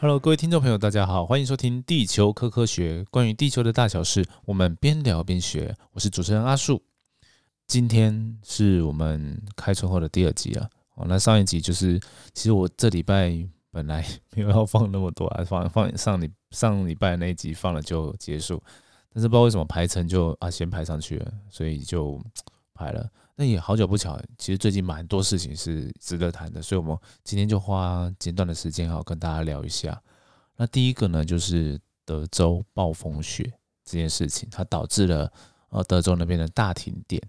Hello，各位听众朋友，大家好，欢迎收听《地球科科学》，关于地球的大小事，我们边聊边学。我是主持人阿树，今天是我们开春后的第二集啊。哦，那上一集就是，其实我这礼拜本来没有要放那么多啊，放放上礼上礼拜那一集放了就结束，但是不知道为什么排程就啊先排上去了，所以就排了。那也好久不巧，其实最近蛮多事情是值得谈的，所以我们今天就花简短的时间，好跟大家聊一下。那第一个呢，就是德州暴风雪这件事情，它导致了呃德州那边的大停电。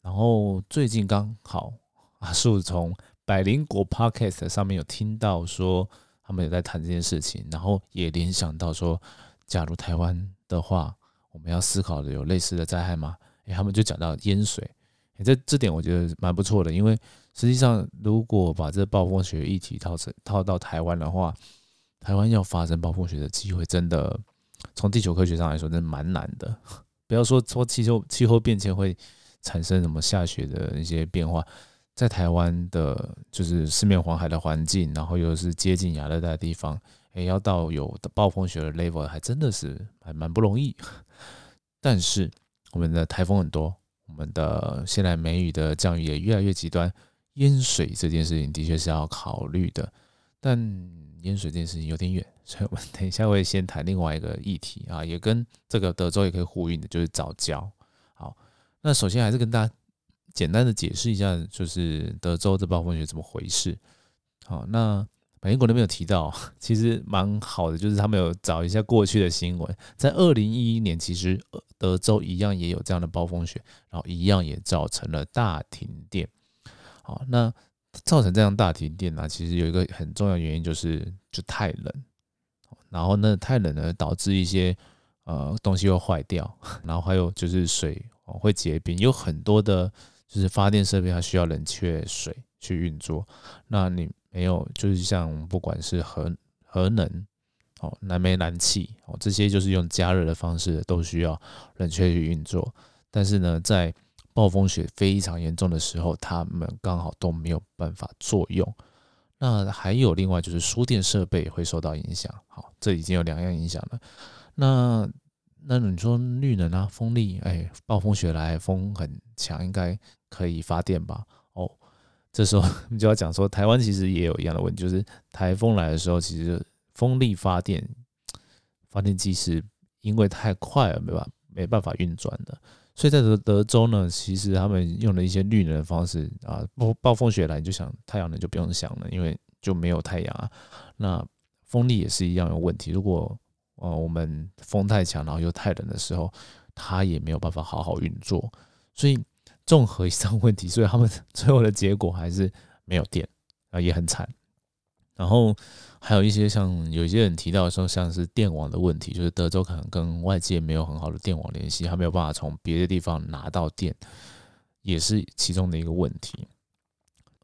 然后最近刚好阿树从百灵国 Podcast 上面有听到说，他们有在谈这件事情，然后也联想到说，假如台湾的话，我们要思考的有类似的灾害吗？诶，他们就讲到淹水。这这点我觉得蛮不错的，因为实际上如果把这暴风雪议题套成套到台湾的话，台湾要发生暴风雪的机会，真的从地球科学上来说，真的蛮难的。不要说说气候气候变迁会产生什么下雪的一些变化，在台湾的就是四面环海的环境，然后又是接近亚热带的地方，也要到有暴风雪的 level，还真的是还蛮不容易。但是我们的台风很多。我们的现在梅雨的降雨也越来越极端，淹水这件事情的确是要考虑的，但淹水这件事情有点远，所以我们等一下会先谈另外一个议题啊，也跟这个德州也可以呼应的，就是早教。好，那首先还是跟大家简单的解释一下，就是德州这暴风雪怎么回事。好，那。美国那边有提到，其实蛮好的，就是他们有找一下过去的新闻，在二零一一年，其实德州一样也有这样的暴风雪，然后一样也造成了大停电。好，那造成这样大停电呢，其实有一个很重要原因就是就太冷，然后呢太冷呢导致一些呃东西会坏掉，然后还有就是水会结冰，有很多的就是发电设备它需要冷却水去运作，那你。没有，就是像不管是核核能哦、燃煤、燃气哦，这些就是用加热的方式，都需要冷却去运作。但是呢，在暴风雪非常严重的时候，它们刚好都没有办法作用。那还有另外就是输电设备会受到影响。好，这已经有两样影响了。那那你说绿能啊，风力，哎，暴风雪来，风很强，应该可以发电吧？这时候你就要讲说，台湾其实也有一样的问题，就是台风来的时候，其实风力发电发电机是因为太快了，没办法没办法运转的。所以在德德州呢，其实他们用了一些绿能的方式啊，暴暴风雪来你就想太阳能就不用想了，因为就没有太阳啊。那风力也是一样有问题，如果呃我们风太强，然后又太冷的时候，它也没有办法好好运作，所以。综合以上问题，所以他们最后的结果还是没有电啊，也很惨。然后还有一些像有一些人提到说，像是电网的问题，就是德州可能跟外界没有很好的电网联系，他没有办法从别的地方拿到电，也是其中的一个问题。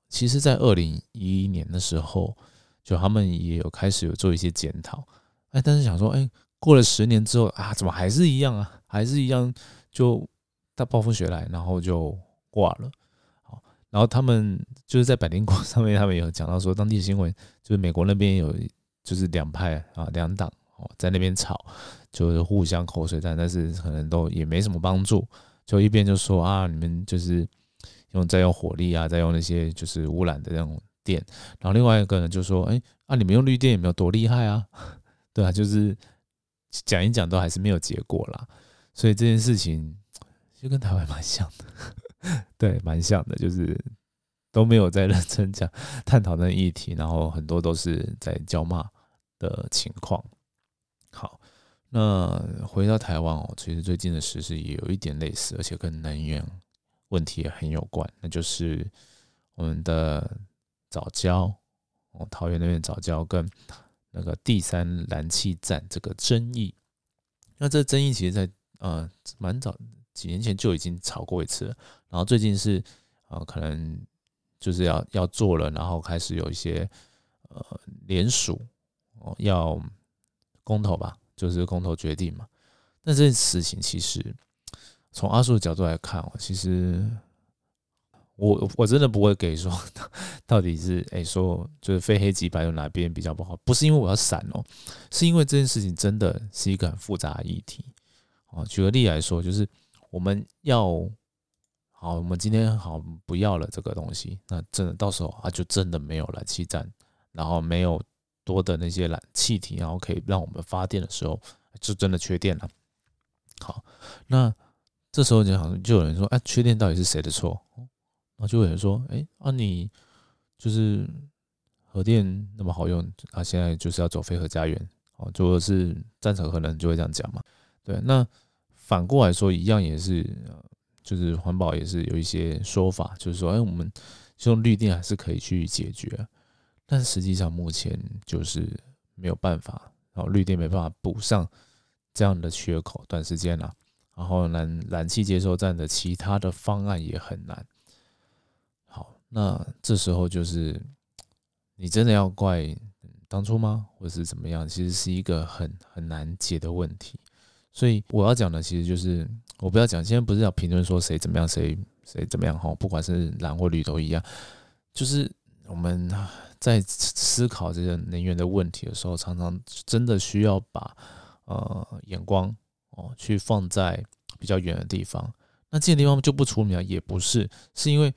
其实，在二零一一年的时候，就他们也有开始有做一些检讨，哎，但是想说，哎，过了十年之后啊，怎么还是一样啊？还是一样就。大暴风雪来，然后就挂了。好，然后他们就是在百灵果上面，他们有讲到说，当地新闻就是美国那边有就是两派啊，两党哦，在那边吵，就是互相口水战，但是可能都也没什么帮助。就一边就说啊，你们就是用在用火力啊，在用那些就是污染的那种电，然后另外一个人就说，哎啊，你们用绿电有没有多厉害啊，对啊，就是讲一讲都还是没有结果啦。所以这件事情。就跟台湾蛮像的，对，蛮像的，就是都没有在认真讲探讨那议题，然后很多都是在叫骂的情况。好，那回到台湾哦，其实最近的时事也有一点类似，而且跟能源问题也很有关，那就是我们的早教哦，桃园那边早教跟那个第三燃气站这个争议。那这争议其实，在呃蛮早。几年前就已经炒过一次了，然后最近是呃，可能就是要要做了，然后开始有一些呃联署哦，要公投吧，就是公投决定嘛。那这件事情其实从阿叔的角度来看哦，其实我我真的不会给说 到底是哎说就是非黑即白有哪边比较不好，不是因为我要闪哦，是因为这件事情真的是一个很复杂的议题哦。举个例来说，就是我们要好，我们今天好不要了这个东西，那真的到时候啊就真的没有燃气站，然后没有多的那些燃气体，然后可以让我们发电的时候，就真的缺电了。好，那这时候就好像就有人说，哎，缺电到底是谁的错？然后就有人说，哎，啊你就是核电那么好用，啊现在就是要走非核家园，哦，就是赞成核能就会这样讲嘛。对，那反过来说，一样也是，就是环保也是有一些说法，就是说，哎，我们用绿电还是可以去解决，但实际上目前就是没有办法，然后绿电没办法补上这样的缺口，短时间啊，然后燃燃气接收站的其他的方案也很难。好那这时候就是你真的要怪当初吗，或是怎么样？其实是一个很很难解的问题。所以我要讲的其实就是，我不要讲，现在不是要评论说谁怎么样，谁谁怎么样哈，不管是蓝或绿都一样。就是我们在思考这个能源的问题的时候，常常真的需要把呃眼光哦去放在比较远的地方。那这些地方就不出名，也不是，是因为。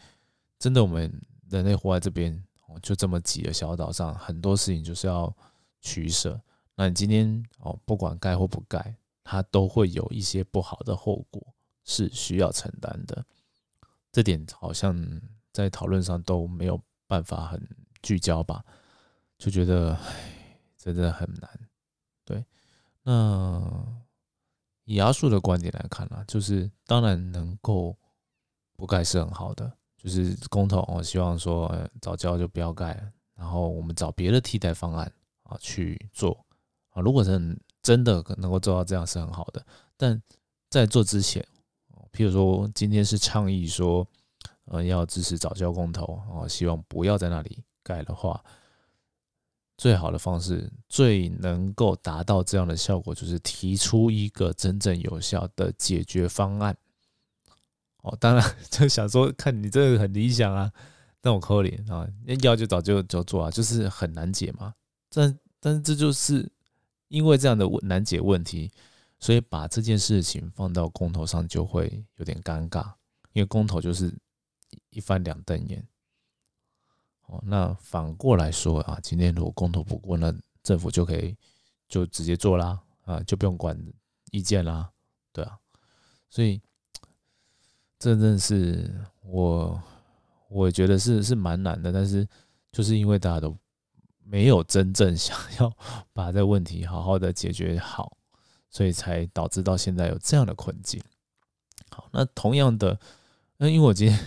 真的，我们人类活在这边哦，就这么几个小岛上，很多事情就是要取舍。那你今天哦，不管盖或不盖，它都会有一些不好的后果是需要承担的。这点好像在讨论上都没有办法很聚焦吧？就觉得唉，真的很难。对，那以阿树的观点来看呢，就是当然能够不盖是很好的。就是公投，我希望说早教就不要盖，然后我们找别的替代方案啊去做啊。如果是真的能够做到这样是很好的，但在做之前，譬如说今天是倡议说，呃，要支持早教公投啊，希望不要在那里盖的话，最好的方式，最能够达到这样的效果，就是提出一个真正有效的解决方案。哦，当然 就想说，看你这个很理想啊，那我扣你啊，要就早就就做啊，就是很难解嘛。但但是这就是因为这样的难解问题，所以把这件事情放到公投上就会有点尴尬，因为公投就是一翻两瞪眼。哦，那反过来说啊，今天如果公投不过，那政府就可以就直接做啦，啊，就不用管意见啦，对啊，所以。这真的是我，我觉得是是蛮难的，但是就是因为大家都没有真正想 要把这个问题好好的解决好，所以才导致到现在有这样的困境。好，那同样的，那因为我今天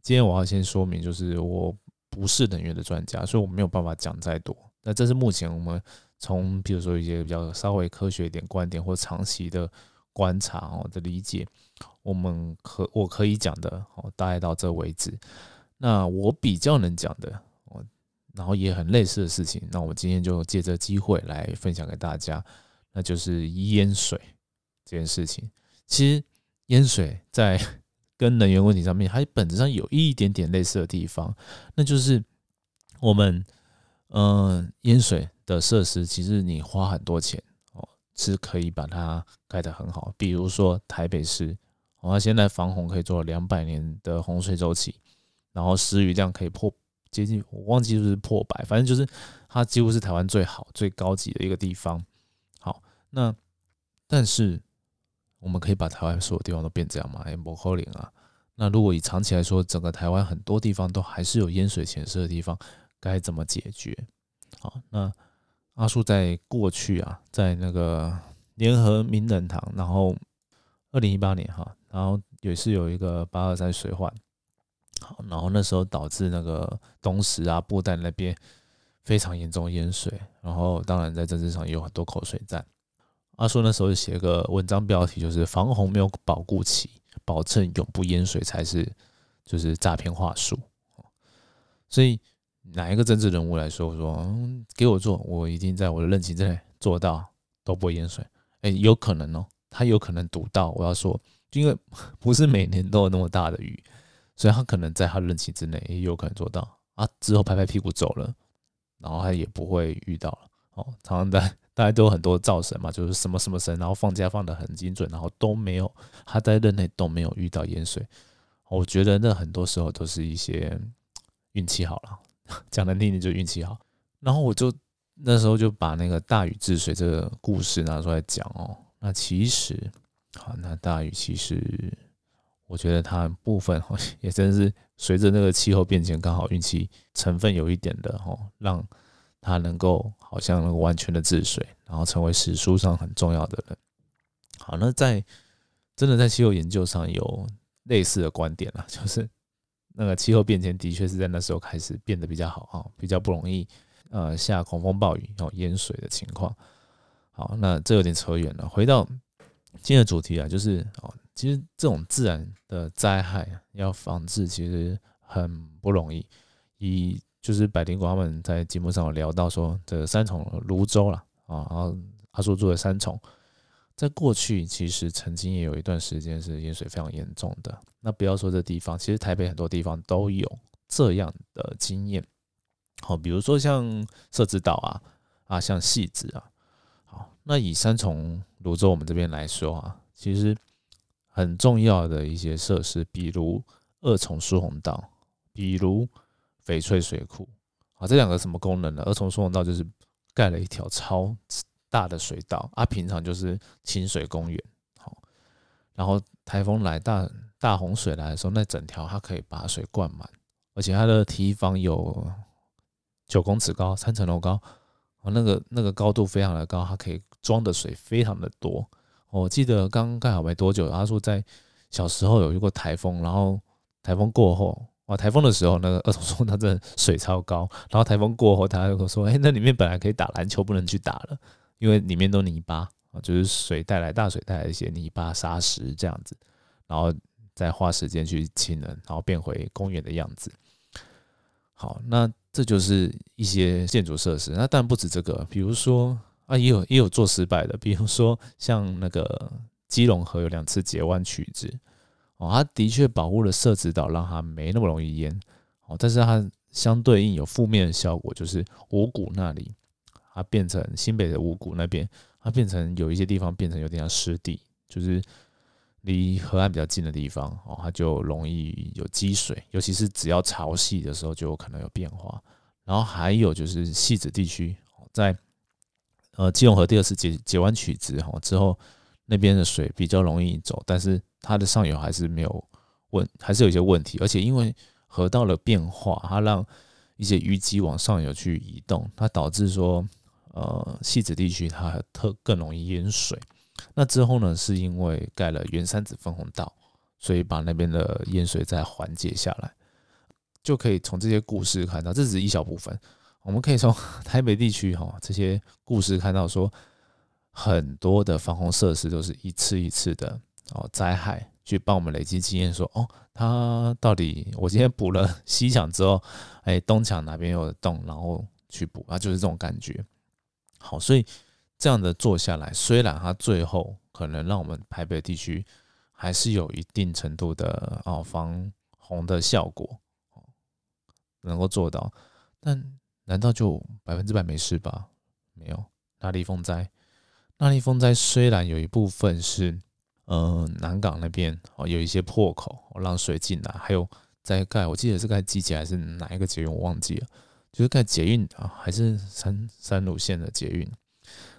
今天我要先说明，就是我不是能源的专家，所以我没有办法讲再多。那这是目前我们从比如说一些比较稍微科学一点观点或长期的观察哦的理解。我们可我可以讲的哦，大概到这为止。那我比较能讲的，然后也很类似的事情，那我今天就借这机会来分享给大家，那就是淹水这件事情。其实淹水在 跟能源问题上面，它本质上有一点点类似的地方，那就是我们嗯淹水的设施，其实你花很多钱哦，是可以把它盖得很好，比如说台北市。哦，现在防洪可以做两百年的洪水周期，然后时雨量可以破接近，我忘记是不是破百，反正就是它几乎是台湾最好、最高级的一个地方。好，那但是我们可以把台湾所有地方都变这样吗？哎，不可能啊。那如果以长期来说，整个台湾很多地方都还是有淹水潜势的地方，该怎么解决？好，那阿树在过去啊，在那个联合名人堂，然后二零一八年哈。然后也是有一个八二三水患，好，然后那时候导致那个东石啊、布袋那边非常严重淹水，然后当然在政治上也有很多口水战。阿叔那时候写个文章标题就是“防洪没有保固期，保证永不淹水才是就是诈骗话术”。所以哪一个政治人物来说说给我做，我一定在我的任期之内做到都不会淹水。哎，有可能哦，他有可能读到我要说。因为 不是每年都有那么大的雨，所以他可能在他任期之内也有可能做到啊，之后拍拍屁股走了，然后他也不会遇到了哦。常常在大家都有很多造神嘛，就是什么什么神，然后放假放的很精准，然后都没有他在任内都没有遇到淹水。我觉得那很多时候都是一些运气好了，讲的听听就运气好。然后我就那时候就把那个大禹治水这个故事拿出来讲哦。那其实，好，那大禹其实，我觉得他部分 也真是随着那个气候变迁，刚好运气成分有一点的哦，让他能够好像能够完全的治水，然后成为史书上很重要的人。好，那在真的在气候研究上有类似的观点啊，就是那个气候变迁的确是在那时候开始变得比较好啊，比较不容易呃下狂风暴雨哦淹水的情况。好，那这有点扯远了。回到今天的主题啊，就是哦，其实这种自然的灾害要防治，其实很不容易。以就是百灵果他们在节目上有聊到说，这三重泸州了啊，然后阿叔住的三重，在过去其实曾经也有一段时间是淹水非常严重的。那不要说这地方，其实台北很多地方都有这样的经验。好，比如说像社子岛啊，啊，像戏子啊。那以三重泸州我们这边来说啊，其实很重要的一些设施，比如二重疏洪道，比如翡翠水库，啊，这两个什么功能呢？二重疏洪道就是盖了一条超大的水道，啊，平常就是清水公园，好，然后台风来大大洪水来的时候，那整条它可以把水灌满，而且它的堤防有九公尺高，三层楼高。哦，那个那个高度非常的高，它可以装的水非常的多。我记得刚盖好没多久，他说在小时候有遇过台风，然后台风过后，哇，台风的时候那个二重说它的水超高，然后台风过后，他就说，哎，那里面本来可以打篮球，不能去打了，因为里面都泥巴啊，就是水带来大水带来一些泥巴沙石这样子，然后再花时间去清了，然后变回公园的样子。好，那。这就是一些建筑设施，那当然不止这个，比如说啊，也有也有做失败的，比如说像那个基隆河有两次截弯曲直，哦，它的确保护了社子岛，让它没那么容易淹，哦，但是它相对应有负面的效果，就是五谷那里，它变成新北的五谷那边，它变成有一些地方变成有点像湿地，就是。离河岸比较近的地方哦，它就容易有积水，尤其是只要潮汐的时候就有可能有变化。然后还有就是细子地区，在呃基隆河第二次截截弯曲直哈之后，那边的水比较容易走，但是它的上游还是没有问，还是有一些问题。而且因为河道的变化，它让一些淤积往上游去移动，它导致说呃细子地区它特更容易淹水。那之后呢？是因为盖了原山子分洪道，所以把那边的淹水再缓解下来，就可以从这些故事看到，这只是一小部分。我们可以从 台北地区哈这些故事看到，说很多的防洪设施都是一次一次的哦灾害去帮我们累积经验，说哦，它到底我今天补了 西墙之后，哎东墙哪边有洞，然后去补啊，就是这种感觉。好，所以。这样的做下来，虽然它最后可能让我们台北地区还是有一定程度的哦防洪的效果，能够做到，但难道就百分之百没事吧？没有，那里风灾，那里风灾虽然有一部分是，嗯，南港那边哦有一些破口让水进来，还有在盖，我记得是盖机捷还是哪一个捷运我忘记了，就是盖捷运啊，还是三三路线的捷运。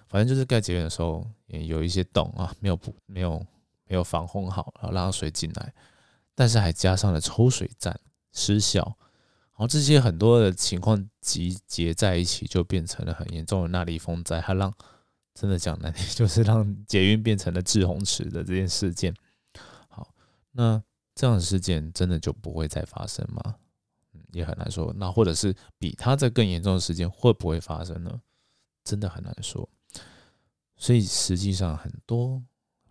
反正就是盖捷运的时候，也有一些洞啊，没有补，没有没有防洪好，然后让水进来，但是还加上了抽水站失效，然后这些很多的情况集结在一起，就变成了很严重的那里风灾，它让真的讲难听，就是让捷运变成了滞洪池的这件事件。好，那这样的事件真的就不会再发生吗？也很难说。那或者是比它在更严重的事件会不会发生呢？真的很难说。所以实际上，很多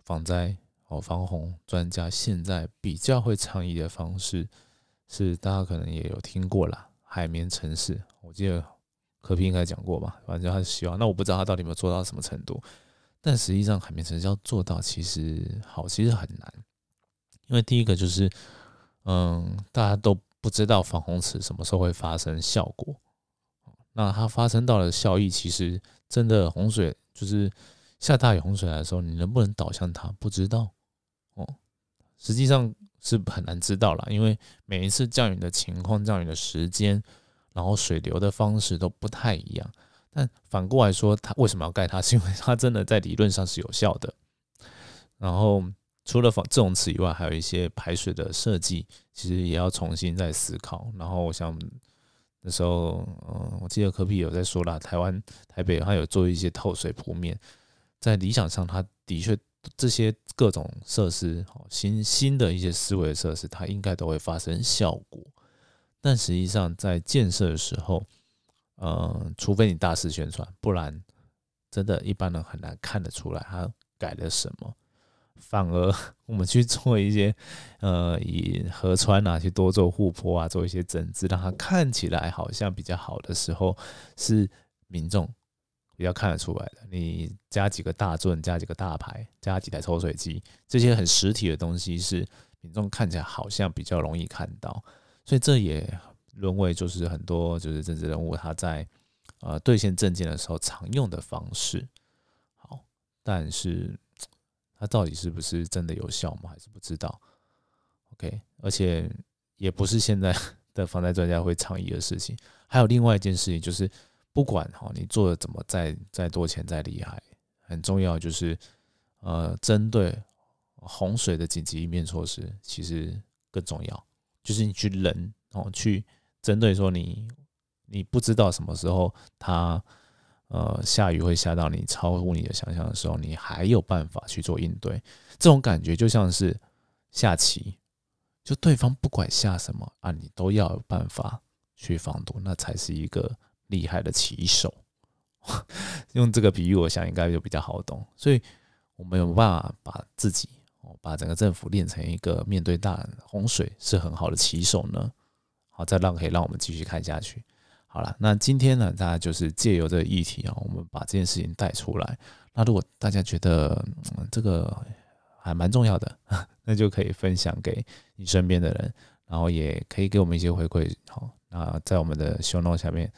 防灾哦防洪专家现在比较会倡议的方式，是大家可能也有听过啦，海绵城市，我记得柯平应该讲过吧。反正他是希望，那我不知道他到底有没有做到什么程度。但实际上，海绵城市要做到，其实好，其实很难。因为第一个就是，嗯，大家都不知道防洪池什么时候会发生效果。那它发生到了效益，其实真的洪水就是下大雨洪水来的时候，你能不能导向它，不知道哦。实际上是很难知道了，因为每一次降雨的情况、降雨的时间，然后水流的方式都不太一样。但反过来说，它为什么要盖它？是因为它真的在理论上是有效的。然后除了防这种词以外，还有一些排水的设计，其实也要重新再思考。然后我想那时候，嗯，我记得科比有在说了，台湾台北它有做一些透水铺面，在理想上，它的确这些各种设施，新新的一些思维设施，它应该都会发生效果。但实际上在建设的时候，嗯，除非你大肆宣传，不然真的一般人很难看得出来他改了什么。反而 我们去做一些，呃，以河川啊去多做护坡啊，做一些整治，让它看起来好像比较好的时候，是民众比较看得出来的。你加几个大钻，加几个大牌，加几台抽水机，这些很实体的东西，是民众看起来好像比较容易看到。所以这也沦为就是很多就是政治人物他在呃兑现证件的时候常用的方式。好，但是。它到底是不是真的有效吗？还是不知道？OK，而且也不是现在的防灾专家会倡议的事情。还有另外一件事情，就是不管哈你做的怎么再再多钱再厉害，很重要就是呃针对洪水的紧急应变措施，其实更重要，就是你去忍哦去针对说你你不知道什么时候它。呃，下雨会下到你超乎你的想象的时候，你还有办法去做应对。这种感觉就像是下棋，就对方不管下什么啊，你都要有办法去防堵，那才是一个厉害的棋手。用这个比喻，我想应该就比较好懂。所以，我们有办法把自己哦，把整个政府练成一个面对大洪水是很好的棋手呢？好，再让可以让我们继续看下去。好了，那今天呢，大家就是借由这个议题啊，我们把这件事情带出来。那如果大家觉得嗯这个还蛮重要的，那就可以分享给你身边的人，然后也可以给我们一些回馈。好，那在我们的 show note 下面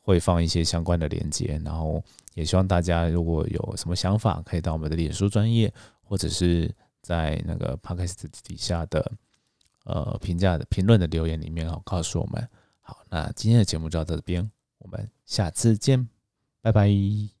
会放一些相关的连接，然后也希望大家如果有什么想法，可以到我们的脸书专业，或者是在那个 podcast 底下的呃评价的评论的留言里面哦，告诉我们。好，那今天的节目就到这边，我们下次见，拜拜。